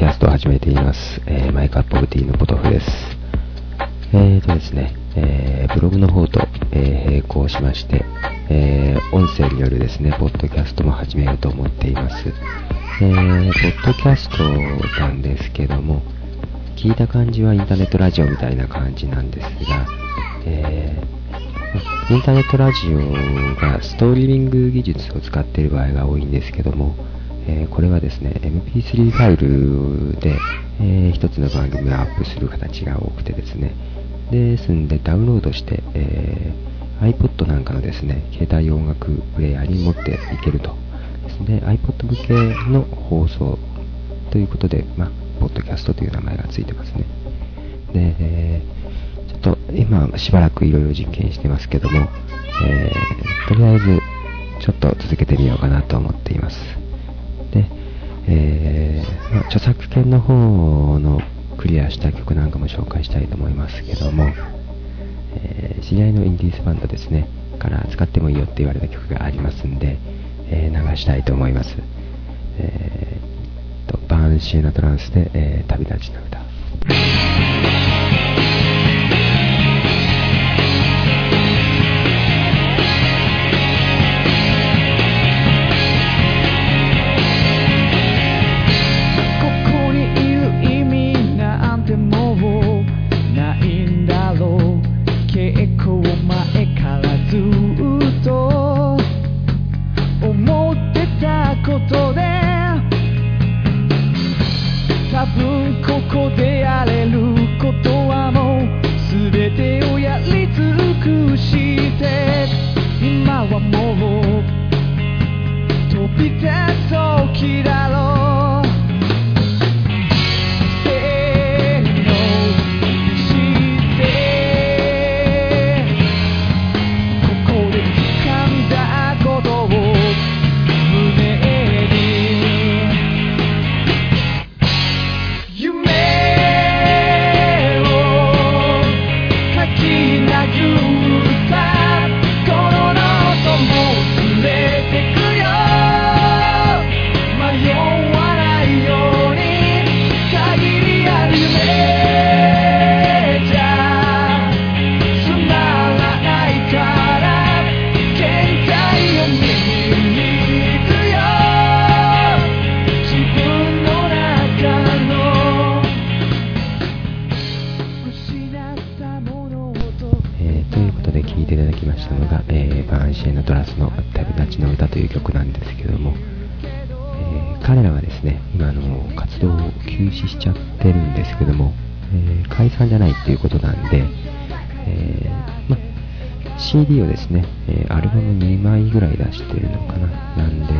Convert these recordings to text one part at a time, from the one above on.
キャストを始めています。えー、マイクアップオブティーのポトフです。えーとですね、えー、ブログの方と、えー、並行しまして、えー、音声によるですね、ポッドキャストも始めようと思っています。えー、ポッドキャストなんですけども、聞いた感じはインターネットラジオみたいな感じなんですが、えー、インターネットラジオがストリーミング技術を使っている場合が多いんですけども、えー、これはですね MP3 ファイルで、えー、一つの番組をアップする形が多くてですねですんでダウンロードして、えー、iPod なんかのですね携帯音楽プレイヤーに持っていけると。ですね iPod 向けの放送ということで、まあ、ポッドキャストという名前がついてますね。で、えー、ちょっと今しばらくいろいろ実験してますけども、えー、とりあえずちょっと続けてみようかなと思っています、著作権の方のクリアした曲なんかも紹介したいと思いますけども、えー、知り合いのインディーズバンドですね、から使ってもいいよって言われた曲がありますんで、えー、流したいと思います。えー、とバーンシーナトランスで、え旅立ちの歌。構前からずっと思ってたことで多分ここでやれることはもう全てをやり尽くして今はもう飛び出そう嫌ということで、聴いていただきましたのが、バー、ンシエのドラスの「旅立ちの歌」という曲なんですけども、彼らはですね今活動を休止しちゃってるんですけども、解散じゃないっていうことなんで、CD をですね、えー、アルバム2枚ぐらい出してるのかな。なんで、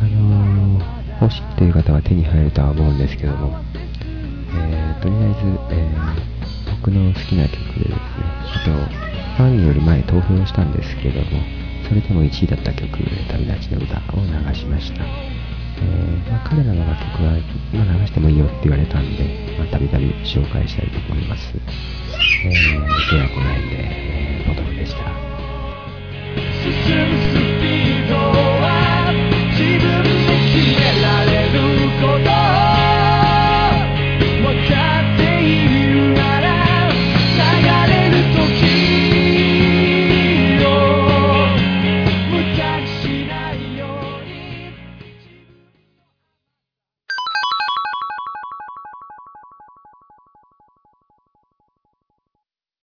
あのー、欲しいという方は手に入るとは思うんですけども、えー、とりあえず、えー、僕の好きな曲でですね、あと、ファンより前投票したんですけども、それでも1位だった曲、旅立ちの歌を流しました。えー、まあ、彼らの楽曲は今流してもいいよって言われたんで、ま、たびたび紹介したいと思います。えー、では